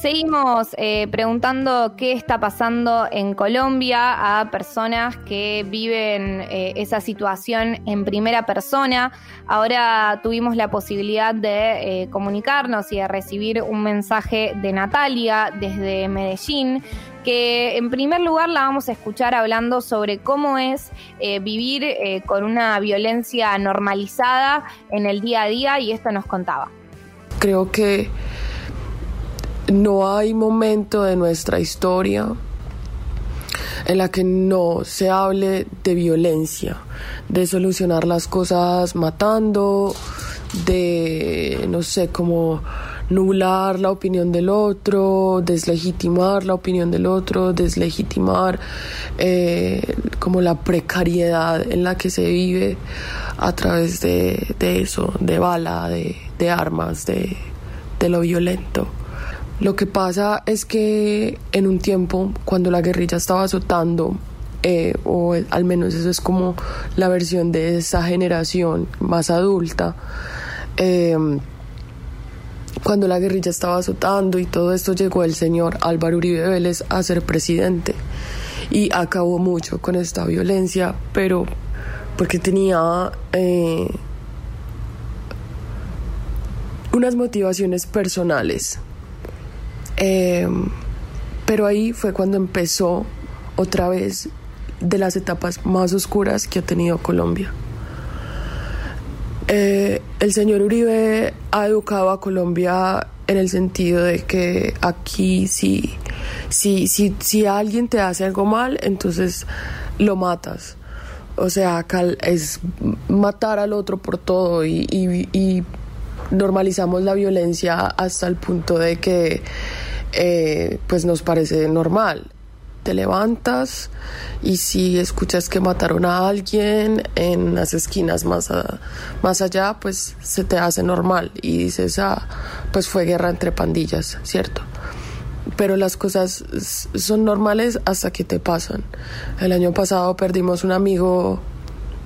Seguimos eh, preguntando qué está pasando en Colombia a personas que viven eh, esa situación en primera persona. Ahora tuvimos la posibilidad de eh, comunicarnos y de recibir un mensaje de Natalia desde Medellín que en primer lugar la vamos a escuchar hablando sobre cómo es vivir con una violencia normalizada en el día a día y esto nos contaba. Creo que no hay momento de nuestra historia en la que no se hable de violencia, de solucionar las cosas matando, de, no sé, como nublar la opinión del otro, deslegitimar la opinión del otro, deslegitimar eh, como la precariedad en la que se vive a través de, eso, de bala, de, armas, de lo violento. Lo que pasa es que en un tiempo, cuando la guerrilla estaba azotando, eh, o al menos eso es como la versión de esa generación más adulta, em, cuando la guerrilla estaba azotando y todo esto llegó el señor Álvaro Uribe Vélez a ser presidente. Y acabó mucho con esta violencia, pero porque tenía eh, unas motivaciones personales Em, pero ahí fue cuando empezó otra vez de las etapas más oscuras que ha tenido Colombia. Eh, el señor Uribe ha educado a Colombia en el sentido de que aquí si, si, si, si alguien te hace algo mal, entonces lo matas. O sea, es matar al otro por todo y normalizamos la violencia hasta el punto de que eh, pues nos parece normal. Te levantas y si escuchas que mataron a alguien en las esquinas más, más allá, pues se te hace normal y dices, ah, pues fue guerra entre pandillas, ¿cierto? Pero las cosas son normales hasta que te pasan. El año pasado perdimos un amigo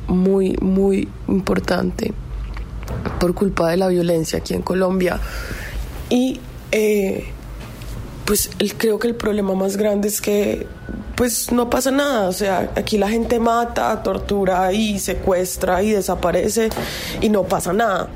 muy, muy importante por culpa de la violencia aquí en Colombia y eh, pues creo que el problema más grande es que pues no pasa nada, o sea, aquí la gente mata, tortura y secuestra y desaparece y no pasa nada.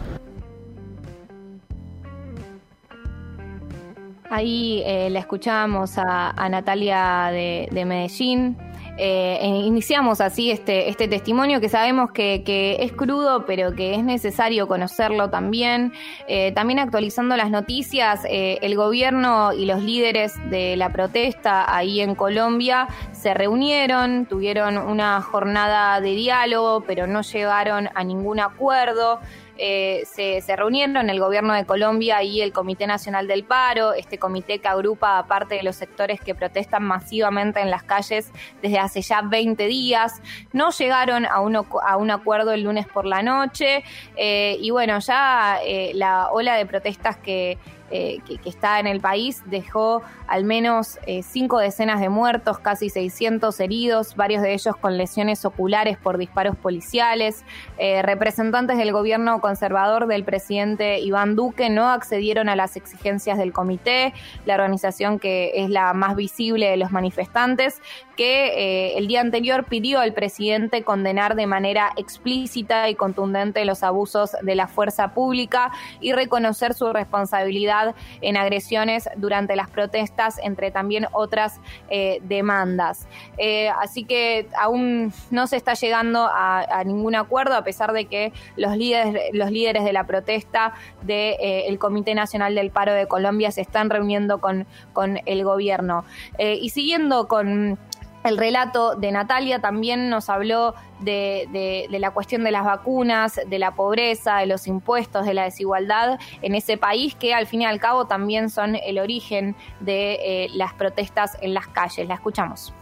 Ahí eh, le escuchábamos a, Natalia de Medellín, eh, iniciamos así este, este testimonio que sabemos que, es crudo, pero que es necesario conocerlo también. Eh, también actualizando las noticias, eh, el gobierno y los líderes de la protesta ahí en Colombia se reunieron, tuvieron una jornada de diálogo, pero no llegaron a ningún acuerdo. Eh, se, reunieron el gobierno de Colombia y el Comité Nacional del Paro, este comité que agrupa a parte de los sectores que protestan masivamente en las calles desde hace ya 20 días. No llegaron a un acuerdo el lunes por la noche eh, y bueno, ya eh, la ola de protestas que eh, que, está en el país dejó al menos eh, cinco decenas de muertos, casi 600 heridos, varios de ellos con lesiones oculares por disparos policiales. Eh, representantes del gobierno conservador del presidente Iván Duque no accedieron a las exigencias del comité, la organización que es la más visible de los manifestantes, que el día anterior pidió al presidente condenar de manera explícita y contundente los abusos de la fuerza pública y reconocer su responsabilidad en agresiones durante las protestas, entre también otras eh, demandas. Eh, así que aún no se está llegando a, ningún acuerdo, a pesar de que los líderes, los líderes de la protesta del eh, Comité Nacional del Paro de Colombia se están reuniendo con, con el gobierno. y siguiendo con el relato de Natalia también nos habló de, la cuestión de las vacunas, de la pobreza, de los impuestos, de la desigualdad en ese país que al fin y al cabo también son el origen de eh, las protestas en las calles. La escuchamos.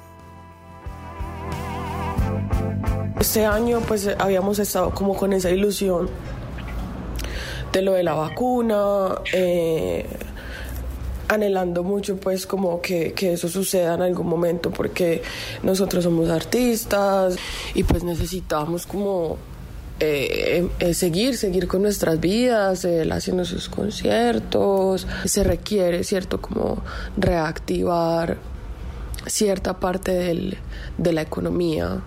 Este año pues habíamos estado como con esa ilusión de lo de la vacuna. Eh, anhelando mucho pues como que, que, eso suceda en algún momento porque nosotros somos artistas y pues necesitamos como eh, eh, seguir, seguir con nuestras vidas, él haciendo sus conciertos. Se requiere, ¿cierto? Como reactivar cierta parte de la economía,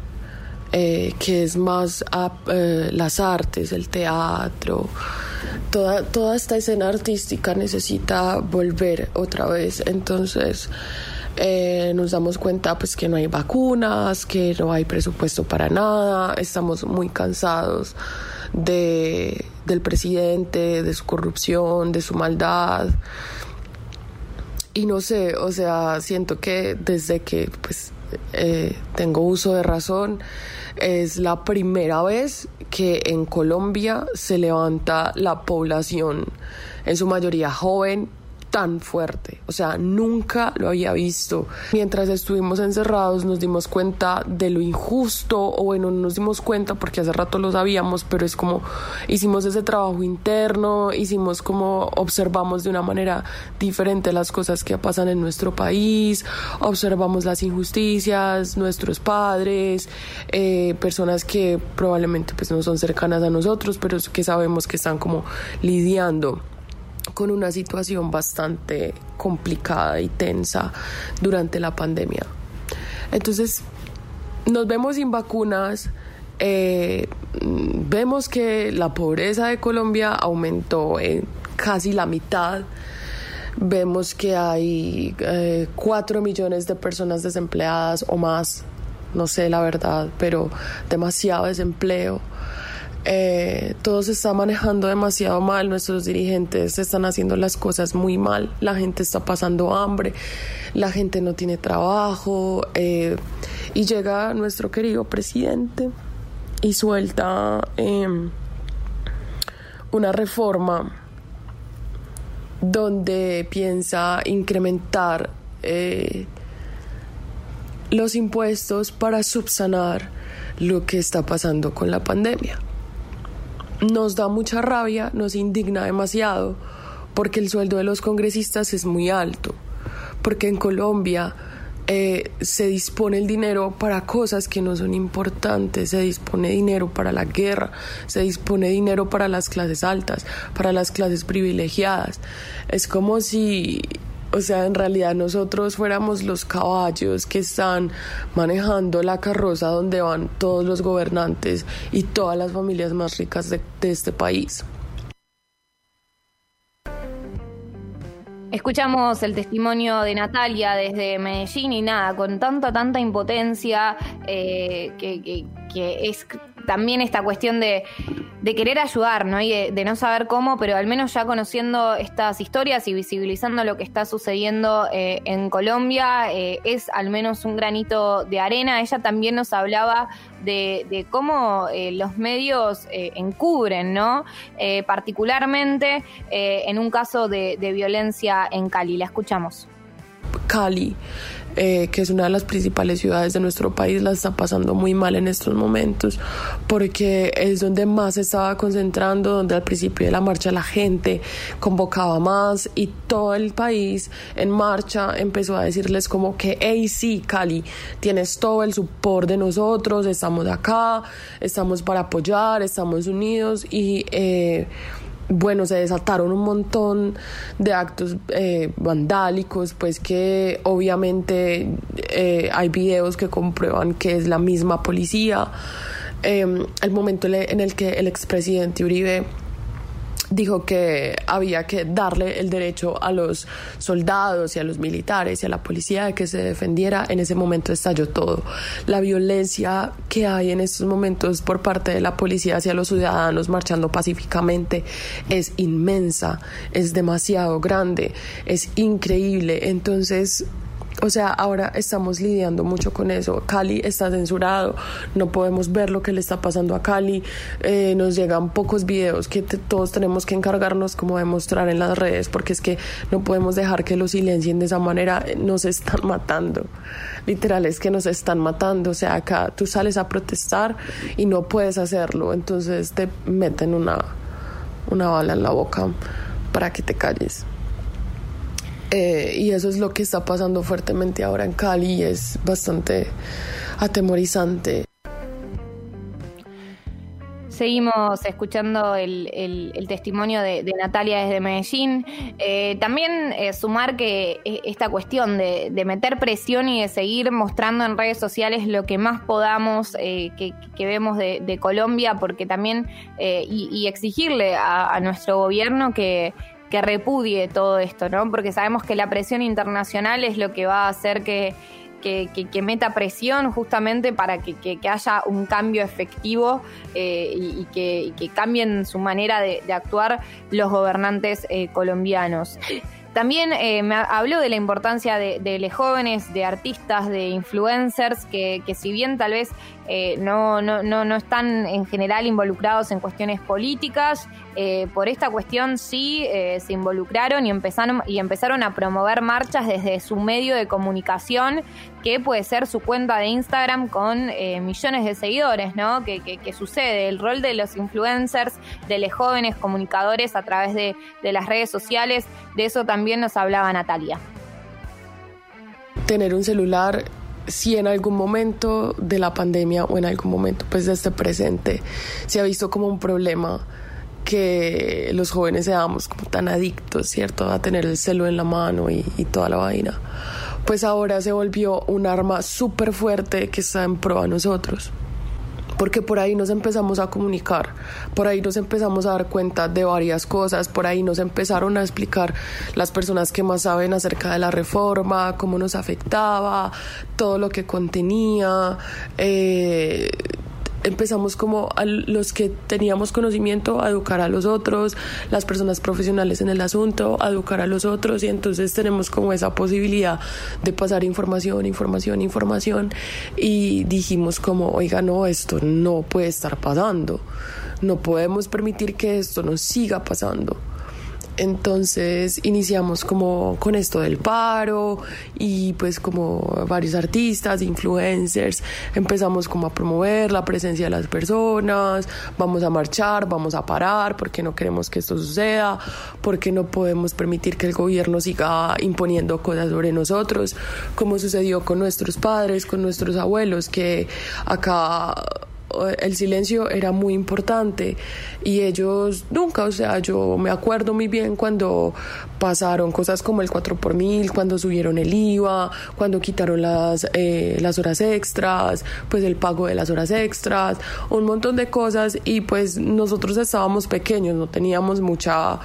eh, que es más las artes, el teatro. Toda, toda esta escena artística necesita volver otra vez. Entonces, eh, nos damos cuenta pues que no hay vacunas, que no hay presupuesto para nada, estamos muy cansados de, del presidente, de su corrupción, de su maldad. Y no sé, o sea, siento que desde que pues eh, tengo uso de razón, es la primera vez que en Colombia se levanta la población, en su mayoría joven, tan fuerte. O sea, nunca lo había visto. Mientras estuvimos encerrados nos dimos cuenta de lo injusto, o bueno, no nos dimos cuenta porque hace rato lo sabíamos, pero es como hicimos ese trabajo interno, hicimos como observamos de una manera diferente las cosas que pasan en nuestro país, observamos las injusticias, nuestros padres, eh, personas que probablemente pues no son cercanas a nosotros, pero que sabemos que están como lidiando con una situación bastante complicada y tensa durante la pandemia. Entonces, nos vemos sin vacunas, eh, vemos que la pobreza de Colombia aumentó en casi la mitad. Vemos que hay eh, cuatro millones de personas desempleadas o más, no sé la verdad, pero demasiado desempleo. Eh, todo se está manejando demasiado mal, nuestros dirigentes están haciendo las cosas muy mal, la gente está pasando hambre, la gente no tiene trabajo eh, y llega nuestro querido presidente y suelta em, una reforma donde piensa incrementar eh, los impuestos para subsanar lo que está pasando con la pandemia nos da mucha rabia, nos indigna demasiado, porque el sueldo de los congresistas es muy alto, porque en Colombia eh, se dispone el dinero para cosas que no son importantes, se dispone dinero para la guerra, se dispone dinero para las clases altas, para las clases privilegiadas. Es como si o sea, en realidad nosotros fuéramos los caballos que están manejando la carroza donde van todos los gobernantes y todas las familias más ricas de, este país. Escuchamos el testimonio de Natalia desde Medellín y nada, con tanta, tanta impotencia eh, que, que es también esta cuestión de, querer ayudar, ¿no? Y de, no saber cómo, pero al menos ya conociendo estas historias y visibilizando lo que está sucediendo eh, en Colombia, eh, es al menos un granito de arena. Ella también nos hablaba de, cómo eh, los medios encubren, ¿no? particularmente en un caso de, de violencia en Cali. La escuchamos. Cali eh, que es una de las principales ciudades de nuestro país, la está pasando muy mal en estos momentos, porque es donde más se estaba concentrando, donde al principio de la marcha la gente convocaba más y todo el país en marcha empezó a decirles como que, hey, sí, Cali, tienes todo el support de nosotros, estamos acá, estamos para apoyar, estamos unidos y... Eh, bueno, se desataron un montón de actos eh, vandálicos, pues que obviamente eh, hay videos que comprueban que es la misma policía. Eh, el momento en el que el expresidente Uribe dijo que había que darle el derecho a los soldados y a los militares y a la policía de que se defendiera. En ese momento estalló todo. La violencia que hay en estos momentos por parte de la policía hacia los ciudadanos marchando pacíficamente es inmensa, es demasiado grande, es increíble. Entonces, o sea, ahora estamos lidiando mucho con eso. Cali está censurado, no podemos ver lo que le está pasando a Cali. Eh, nos llegan pocos videos que todos tenemos que encargarnos como de mostrar en las redes, porque es que no podemos dejar que lo silencien de esa manera. Nos están matando. Literal, es que nos están matando. O sea, acá tú sales a protestar y no puedes hacerlo. Entonces te meten una, una bala en la boca para que te calles. Eh, y eso es lo que está pasando fuertemente ahora en Cali es bastante atemorizante. Seguimos escuchando el, testimonio de, Natalia desde Medellín. Eh, también eh, sumar que eh, esta cuestión de, meter presión y de seguir mostrando en redes sociales lo que más podamos que, vemos de, Colombia, porque también y, exigirle a, nuestro gobierno que, que repudie todo esto, ¿no? Porque sabemos que la presión internacional es lo que va a hacer que que, meta presión justamente para que, haya un cambio efectivo eh, y, que, cambien su manera de, actuar los gobernantes eh, colombianos. También eh, me habló de la importancia de, los jóvenes, de artistas, de influencers, que, si bien tal vez eh, no, no, no, no, están en general involucrados en cuestiones políticas, eh, por esta cuestión sí se involucraron y empezaron, y empezaron a promover marchas desde su medio de comunicación, que puede ser su cuenta de Instagram con millones de seguidores, ¿no? Que, que, sucede, el rol de los influencers, de los jóvenes comunicadores a través de, de las redes sociales, de eso también nos hablaba Natalia. Tener un celular si en algún momento de la pandemia o en algún momento pues de este presente se ha visto como un problema que los jóvenes seamos como tan adictos, ¿cierto? A tener el celular en la mano y, y toda la vaina. Pues ahora se volvió un arma súper fuerte que está en pro a nosotros porque por ahí nos empezamos a comunicar, por ahí nos empezamos a dar cuenta de varias cosas, por ahí nos empezaron a explicar las personas que más saben acerca de la reforma, cómo nos afectaba, todo lo que contenía. Eh, empezamos como a los que teníamos conocimiento a educar a los otros, las personas profesionales en el asunto, a educar a los otros y entonces tenemos como esa posibilidad de pasar información, información, información y dijimos como, oiga, no, esto no puede estar pasando, no podemos permitir que esto nos siga pasando. Entonces iniciamos como con esto del paro y pues como varios artistas, influencers, empezamos como a promover la presencia de las personas, vamos a marchar, vamos a parar porque no queremos que esto suceda, porque no podemos permitir que el gobierno siga imponiendo cosas sobre nosotros, como sucedió con nuestros padres, con nuestros abuelos, que acá el silencio era muy importante y ellos nunca, o sea, yo me acuerdo muy bien cuando pasaron cosas como el 4 por mil, cuando subieron el IVA, cuando quitaron las, eh, las horas extras, pues el pago de las horas extras, un montón de cosas y pues nosotros estábamos pequeños, no teníamos mucha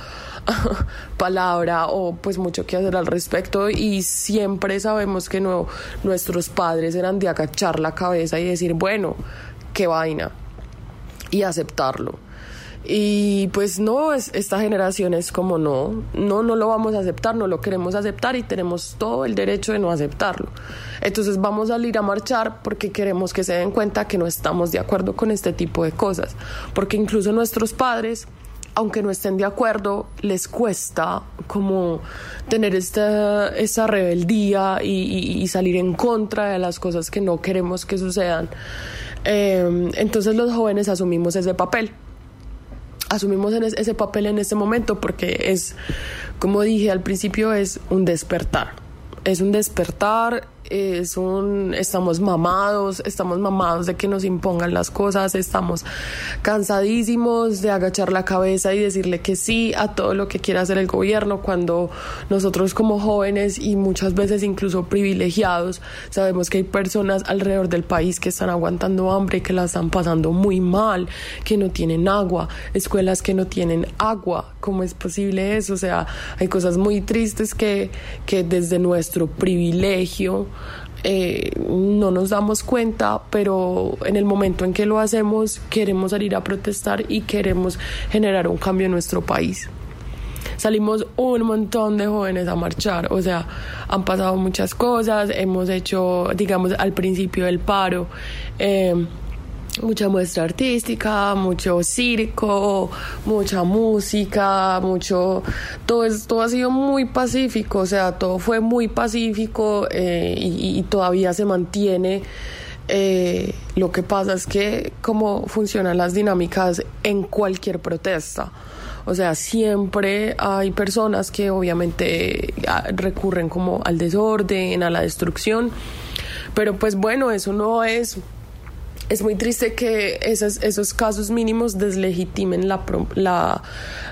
palabra o pues mucho que hacer al respecto y siempre sabemos que no, nuestros padres eran de agachar la cabeza y decir, bueno, qué vaina y aceptarlo. Y pues no, es, esta generación es como no, no, no lo vamos a aceptar, no lo queremos aceptar y tenemos todo el derecho de no aceptarlo. Entonces vamos a salir a marchar porque queremos que se den cuenta que no estamos de acuerdo con este tipo de cosas, porque incluso nuestros padres, aunque no estén de acuerdo, les cuesta como tener esta, esta rebeldía y salir en contra de las cosas que no queremos que sucedan. Em, entonces los jóvenes asumimos ese papel. Asumimos ese papel en este momento porque es, como dije al principio, es un despertar. Es un despertar es un, estamos mamados, estamos mamados de que nos impongan las cosas, estamos cansadísimos de agachar la cabeza y decirle que sí a todo lo que quiera hacer el gobierno cuando nosotros como jóvenes y muchas veces incluso privilegiados sabemos que hay personas alrededor del país que están aguantando hambre, que la están pasando muy mal, que no tienen agua, escuelas que no tienen agua, ¿cómo es posible eso? O sea, hay cosas muy tristes que, que desde nuestro privilegio eh, no nos damos cuenta, pero en el momento en que lo hacemos queremos salir a protestar y queremos generar un cambio en nuestro país. Salimos un montón de jóvenes a marchar, o sea, han pasado muchas cosas, hemos hecho, digamos, al principio del paro. Eh, mucha muestra artística, mucho circo, mucha música, mucho, todo, todo ha sido muy pacífico, o sea, todo fue muy pacífico eh, y, todavía se mantiene. Eh, lo que pasa es que cómo funcionan las dinámicas en cualquier protesta. O sea, siempre hay personas que obviamente ah, recurren como al desorden, a la destrucción, pero pues bueno, eso no es es muy triste que esos, esos casos mínimos deslegitimen la, la,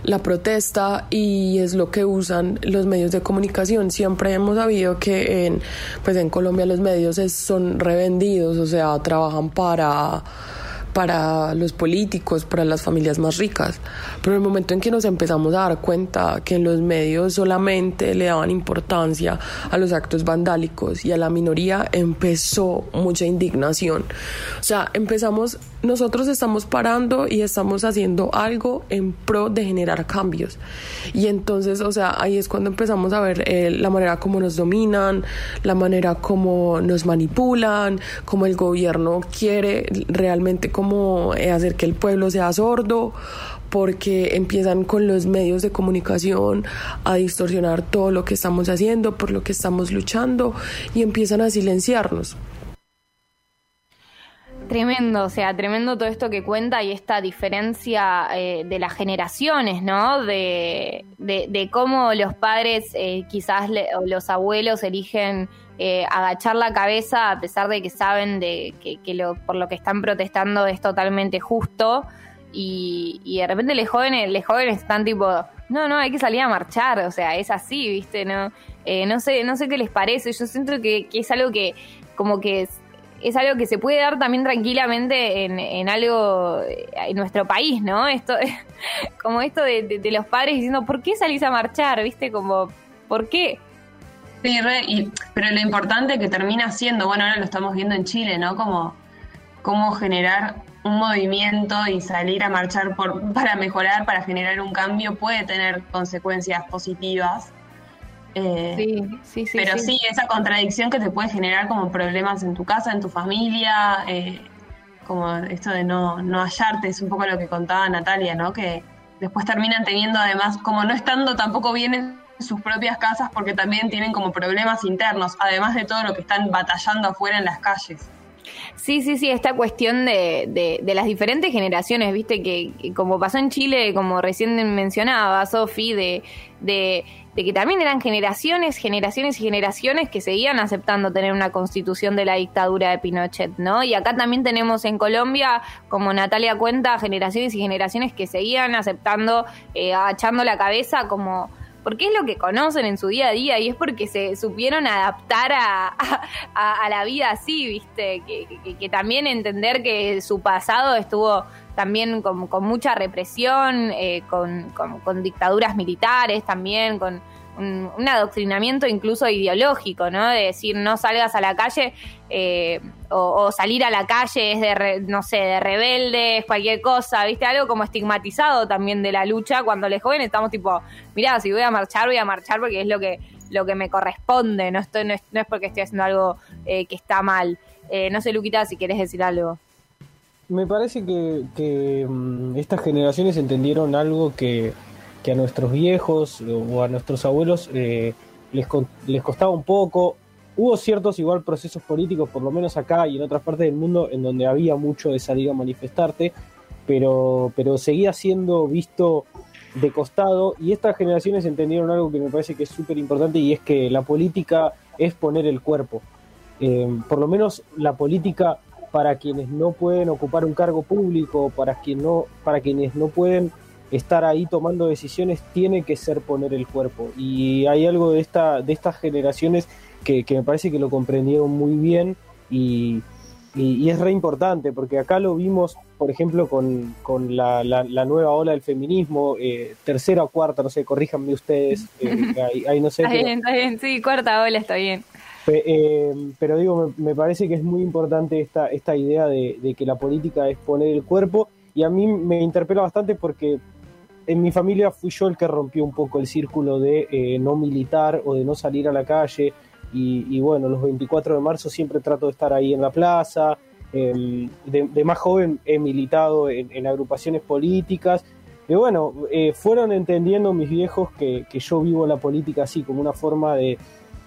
la, protesta y es lo que usan los medios de comunicación. Siempre hemos sabido que en, pues en Colombia los medios son revendidos, o sea, trabajan para para los políticos, para las familias más ricas. Pero en el momento en que nos empezamos a dar cuenta que en los medios solamente le daban importancia a los actos vandálicos y a la minoría, empezó mucha indignación. O sea, empezamos, nosotros estamos parando y estamos haciendo algo en pro de generar cambios. Y entonces, o sea, ahí es cuando empezamos a ver eh, la manera como nos dominan, la manera como nos manipulan, como el gobierno quiere realmente como eh, hacer que el pueblo sea sordo, porque empiezan con los medios de comunicación a distorsionar todo lo que estamos haciendo, por lo que estamos luchando y empiezan a silenciarnos. Tremendo, o sea, tremendo todo esto que cuenta y esta diferencia eh, de las generaciones, ¿no? De, de, cómo los padres, eh, quizás o los abuelos eligen eh, agachar la cabeza a pesar de que saben de que, lo, por lo que están protestando es totalmente justo y, de repente los jóvenes, los jóvenes están tipo, no, no, hay que salir a marchar, o sea, es así, viste, no, eh, no sé, no sé qué les parece, yo siento que, es algo que como que es, es algo que se puede dar también tranquilamente en, algo en nuestro país, ¿no? Esto, como esto de, de, los padres diciendo, ¿por qué salís a marchar? ¿Viste? Como, ¿por qué? Sí, y, pero lo importante que termina siendo, bueno, ahora lo estamos viendo en Chile, ¿no? Como cómo generar un movimiento y salir a marchar por, para mejorar, para generar un cambio, puede tener consecuencias positivas. Eh, sí, sí, sí. Pero sí. esa contradicción que te puede generar como problemas en tu casa, en tu familia, eh, como esto de no, no hallarte, es un poco lo que contaba Natalia, ¿no? Que después terminan teniendo además, como no estando tampoco bien en sus propias casas porque también tienen como problemas internos, además de todo lo que están batallando afuera en las calles. Sí, sí, sí, esta cuestión de, de, las diferentes generaciones, viste, que, como pasó en Chile, como recién mencionaba Sofi, de, de, que también eran generaciones, generaciones y generaciones que seguían aceptando tener una constitución de la dictadura de Pinochet, ¿no? Y acá también tenemos en Colombia, como Natalia cuenta, generaciones y generaciones que seguían aceptando, eh, agachando la cabeza como porque es lo que conocen en su día a día y es porque se supieron adaptar a, a, la vida así, ¿viste? Que, también entender que su pasado estuvo también con, mucha represión, eh, con, con, dictaduras militares también, con un, adoctrinamiento incluso ideológico, ¿no? De decir, no salgas a la calle eh, o, salir a la calle es de, no sé, de rebeldes, cualquier cosa, ¿viste? Algo como estigmatizado también de la lucha cuando los jóvenes estamos tipo, mira, si voy a marchar, voy a marchar porque es lo que, lo que me corresponde, no, estoy, no, es, porque estoy haciendo algo eh, que está mal. Eh, no sé, Luquita, si quieres decir algo. Me parece que, que mm, estas generaciones entendieron algo que que a nuestros viejos o a nuestros abuelos eh, les, les costaba un poco. Hubo ciertos igual procesos políticos, por lo menos acá y en otras partes del mundo, en donde había mucho de salir a manifestarte, pero, pero seguía siendo visto de costado y estas generaciones entendieron algo que me parece que es súper importante y es que la política es poner el cuerpo. Eh, por lo menos la política para quienes no pueden ocupar un cargo público, para, quien no, para quienes no pueden estar ahí tomando decisiones tiene que ser poner el cuerpo. Y hay algo de, esta, de estas generaciones que, me parece que lo comprendieron muy bien y, y, es re importante, porque acá lo vimos, por ejemplo, con, con la, la, nueva ola del feminismo, eh, tercera o cuarta, no sé, corríjanme ustedes, eh, ahí, no sé. Está bien, está bien, sí, cuarta ola está bien. Eh, pero digo, me, parece que es muy importante esta, esta idea de, de que la política es poner el cuerpo y a mí me interpela bastante porque en mi familia fui yo el que rompió un poco el círculo de eh, no militar o de no salir a la calle. Y, bueno, los 24 de marzo siempre trato de estar ahí en la plaza. Em, de, más joven he militado en, agrupaciones políticas. Y bueno, eh, fueron entendiendo mis viejos que, yo vivo la política así, como una forma de,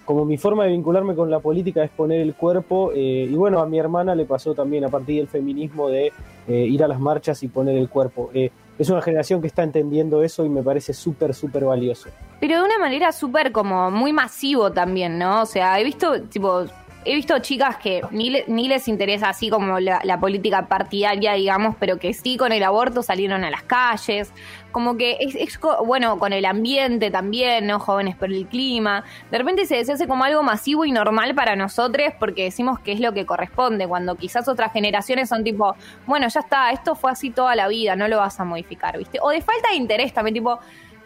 como mi forma de vincularme con la política es poner el cuerpo, eh, y bueno, a mi hermana le pasó también a partir del feminismo de ir a las marchas y poner el cuerpo es una generación que está entendiendo eso y me parece súper, súper valioso. Pero de una manera súper como muy masivo también, ¿no? O sea, he visto, tipo, he visto chicas que ni, ni les interesa así como la, política partidaria, digamos, pero que sí con el aborto salieron a las calles. Como que es, bueno, con el ambiente también, ¿no? Jóvenes por el clima. De repente se hace como algo masivo y normal para nosotros porque decimos que es lo que corresponde, cuando quizás otras generaciones son tipo, bueno, ya está, esto fue así toda la vida, no lo vas a modificar, ¿viste? O de falta de interés también, tipo,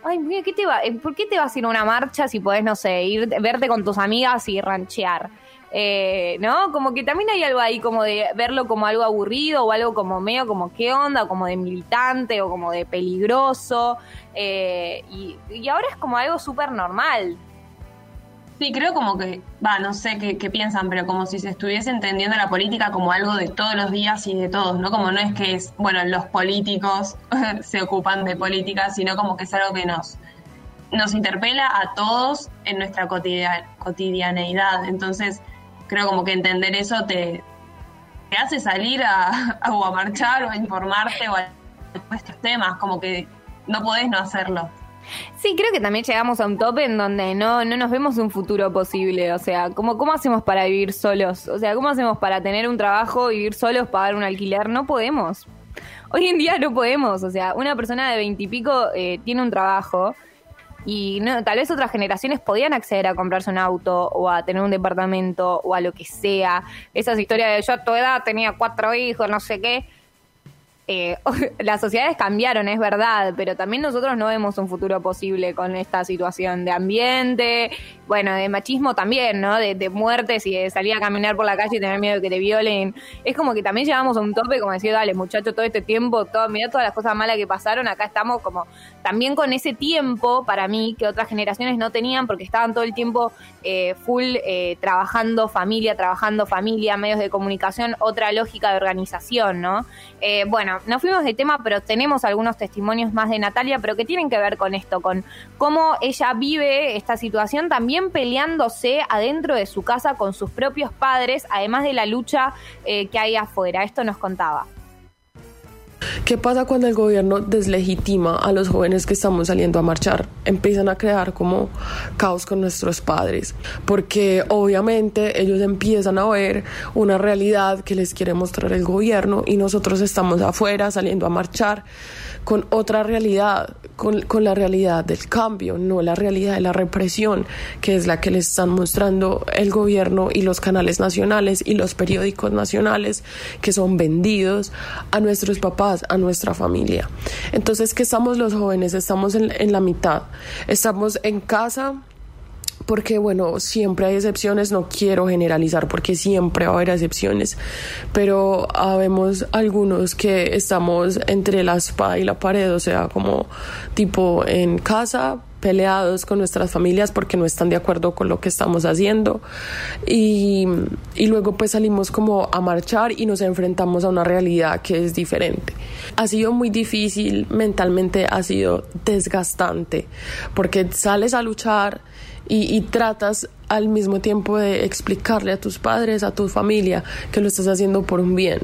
ay, mira, ¿qué te va, eh, ¿por qué te vas a ir a una marcha si podés, no sé, ir, verte con tus amigas y ranchear? Eh, ¿No? Como que también hay algo ahí como de verlo como algo aburrido o algo como medio como qué onda, como de militante o como de peligroso. Eh, y, ahora es como algo súper normal. Sí, creo como que, va, no sé qué, piensan, pero como si se estuviese entendiendo la política como algo de todos los días y de todos, ¿no? Como no es que es, bueno, los políticos se ocupan de política, sino como que es algo que nos, nos interpela a todos en nuestra cotidianeidad. Entonces, creo como que entender eso te, hace salir a, a, o a marchar o a informarte o a estos temas, como que no podés no hacerlo. Sí, creo que también llegamos a un tope en donde no, no nos vemos un futuro posible. O sea, ¿cómo, ¿cómo hacemos para vivir solos? O sea, ¿cómo hacemos para tener un trabajo, vivir solos, pagar un alquiler? No podemos. Hoy en día no podemos. O sea, una persona de veintipico eh, tiene un trabajo y no, tal vez otras generaciones podían acceder a comprarse un auto o a tener un departamento o a lo que sea. Esas historias de yo a tu edad tenía cuatro hijos, no sé qué eh, las sociedades cambiaron, es verdad, pero también nosotros no vemos un futuro posible con esta situación de ambiente, bueno, de machismo también, ¿no? De, muertes y de salir a caminar por la calle y tener miedo de que te violen. Es como que también llegamos a un tope, como decir, dale, muchacho, todo este tiempo, todo, mira todas las cosas malas que pasaron, acá estamos como también con ese tiempo, para mí, que otras generaciones no tenían, porque estaban todo el tiempo eh, full eh, trabajando familia, trabajando familia, medios de comunicación, otra lógica de organización, ¿no? bueno, no fuimos de tema, pero tenemos algunos testimonios más de Natalia, pero que tienen que ver con esto, con cómo ella vive esta situación también peleándose adentro de su casa con sus propios padres, además de la lucha eh, que hay afuera. Esto nos contaba. ¿Qué pasa cuando el gobierno deslegitima a los jóvenes que estamos saliendo a marchar? Empiezan a crear como caos con nuestros padres, porque obviamente ellos empiezan a ver una realidad que les quiere mostrar el gobierno y nosotros estamos afuera saliendo a marchar con otra realidad, con, la realidad del cambio, no la realidad de la represión, que es la que les están mostrando el gobierno y los canales nacionales y los periódicos nacionales que son vendidos a nuestros papás, a nuestra familia. Entonces, ¿qué estamos los jóvenes? Estamos en, en la mitad. Estamos en casa porque bueno, siempre hay excepciones, no quiero generalizar porque siempre va a haber excepciones, pero habemos algunos que estamos entre la espada y la pared, o sea, como tipo en casa peleados con nuestras familias porque no están de acuerdo con lo que estamos haciendo y, y, luego pues salimos como a marchar y nos enfrentamos a una realidad que es diferente. Ha sido muy difícil, mentalmente ha sido desgastante porque sales a luchar y, tratas al mismo tiempo de explicarle a tus padres, a tu familia, que lo estás haciendo por un bien.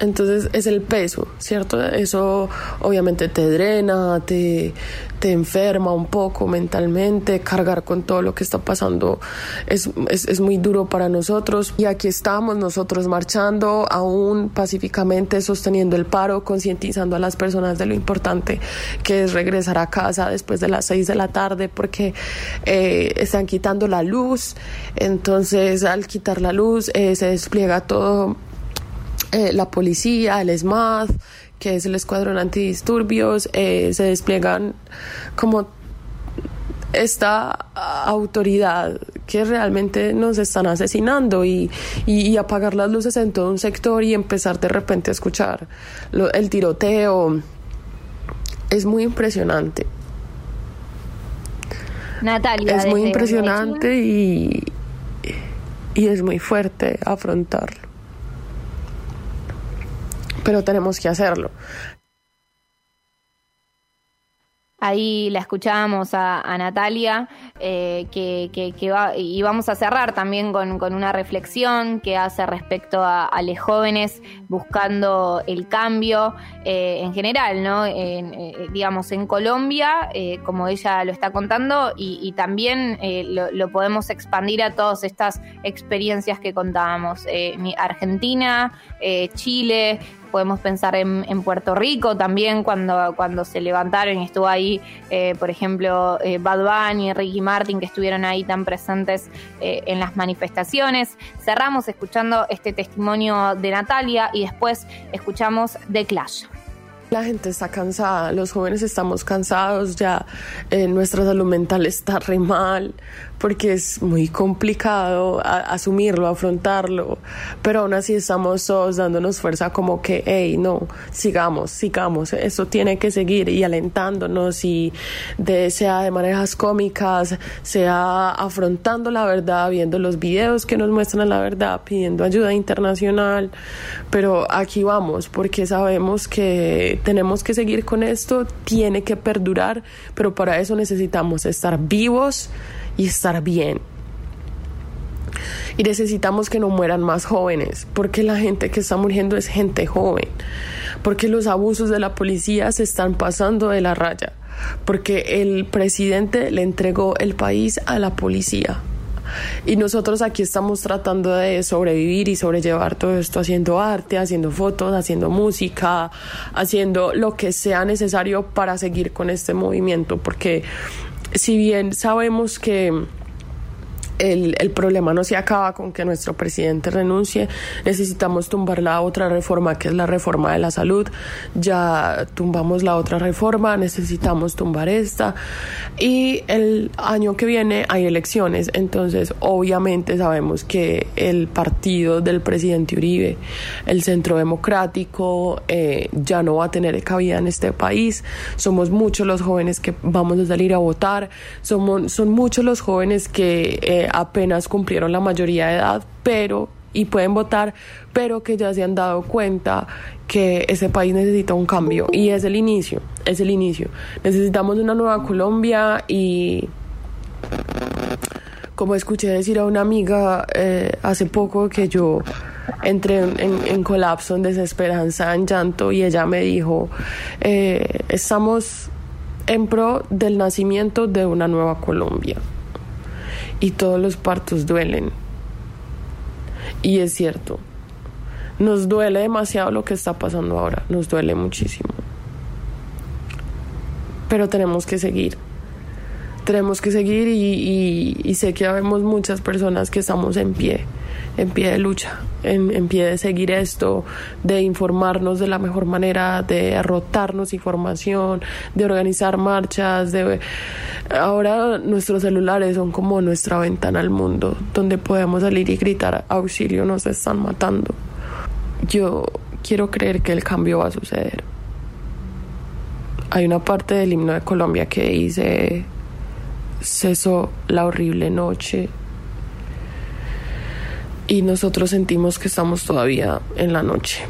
Entonces es el peso, ¿cierto? Eso obviamente te drena, te, te enferma un poco mentalmente, cargar con todo lo que está pasando es, es, es muy duro para nosotros. Y aquí estamos nosotros marchando aún pacíficamente, sosteniendo el paro, concientizando a las personas de lo importante que es regresar a casa después de las seis de la tarde porque eh, están quitando la luz entonces, al quitar la luz, eh, se despliega todo eh, la policía, el SMAD, que es el escuadrón antidisturbios, eh, se despliegan como esta autoridad que realmente nos están asesinando y, apagar las luces en todo un sector y empezar de repente a escuchar el tiroteo es muy impresionante. Natalia. Es muy impresionante y, y es muy fuerte afrontarlo. Pero tenemos que hacerlo. Ahí la escuchábamos a, Natalia, eh, que, va, y vamos a cerrar también con, una reflexión que hace respecto a, los jóvenes buscando el cambio eh, en general, ¿no? Eh, digamos, en Colombia, como ella lo está contando, y, también lo, lo, podemos expandir a todas estas experiencias que contábamos. Argentina, Chile, podemos pensar en, Puerto Rico también cuando, cuando se levantaron y estuvo ahí, eh, por ejemplo, eh, Bad Bunny Ricky Martin que estuvieron ahí tan presentes eh, en las manifestaciones. Cerramos escuchando este testimonio de Natalia y después escuchamos The Clash. La gente está cansada, los jóvenes estamos cansados, ya nuestra salud mental está re mal, porque es muy complicado asumirlo, afrontarlo, pero aún así estamos todos dándonos fuerza como que, hey, no, sigamos, sigamos, eso tiene que seguir y alentándonos y de, sea de maneras cómicas, sea afrontando la verdad, viendo los videos que nos muestran la verdad, pidiendo ayuda internacional, pero aquí vamos porque sabemos que tenemos que seguir con esto, tiene que perdurar, pero para eso necesitamos estar vivos, y estar bien. Y necesitamos que no mueran más jóvenes, porque la gente que está muriendo es gente joven, porque los abusos de la policía se están pasando de la raya, porque el presidente le entregó el país a la policía. Y nosotros aquí estamos tratando de sobrevivir y sobrellevar todo esto haciendo arte, haciendo fotos, haciendo música, haciendo lo que sea necesario para seguir con este movimiento, porque si bien sabemos que el, el, problema no se acaba con que nuestro presidente renuncie. Necesitamos tumbar la otra reforma, que es la reforma de la salud. Ya tumbamos la otra reforma, necesitamos tumbar esta. Y el año que viene hay elecciones, entonces obviamente sabemos que el partido del presidente Uribe, el Centro Democrático, eh, ya no va a tener cabida en este país. Somos muchos los jóvenes que vamos a salir a votar. Somos, son muchos los jóvenes que... Eh, apenas cumplieron la mayoría de edad, pero y pueden votar, pero que ya se han dado cuenta que ese país necesita un cambio y es el inicio, es el inicio. Necesitamos una nueva Colombia y como escuché decir a una amiga eh, hace poco que yo entré en, colapso, en desesperanza, en llanto y ella me dijo, eh, estamos en pro del nacimiento de una nueva Colombia y todos los partos duelen. Y es cierto, nos duele demasiado lo que está pasando ahora, nos duele muchísimo. Pero tenemos que seguir tenemos que seguir y, sé que habemos muchas personas que estamos en pie, en pie de lucha, en, pie de seguir esto, de informarnos de la mejor manera, de rotarnos información, de organizar marchas, de ahora nuestros celulares son como nuestra ventana al mundo, donde podemos salir y gritar auxilio, nos están matando. Yo quiero creer que el cambio va a suceder. Hay una parte del himno de Colombia que dice cesó la horrible noche y nosotros sentimos que estamos todavía en la noche.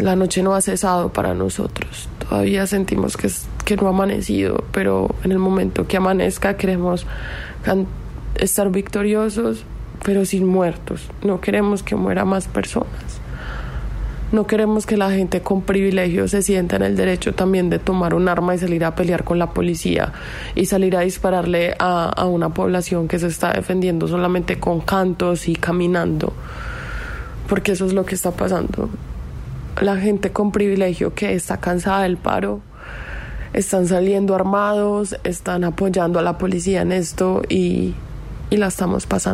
La noche no ha cesado para nosotros, todavía sentimos que, que no ha amanecido, pero en el momento que amanezca queremos estar victoriosos, pero sin muertos. No queremos que muera más personas. No queremos que la gente con privilegios se sienta en el derecho también de tomar un arma y salir a pelear con la policía y salir a dispararle a, a una población que se está defendiendo solamente con cantos y caminando. Porque eso es lo que está pasando. La gente con privilegio que está cansada del paro, están saliendo armados, están apoyando a la policía en esto y, y la estamos pasando.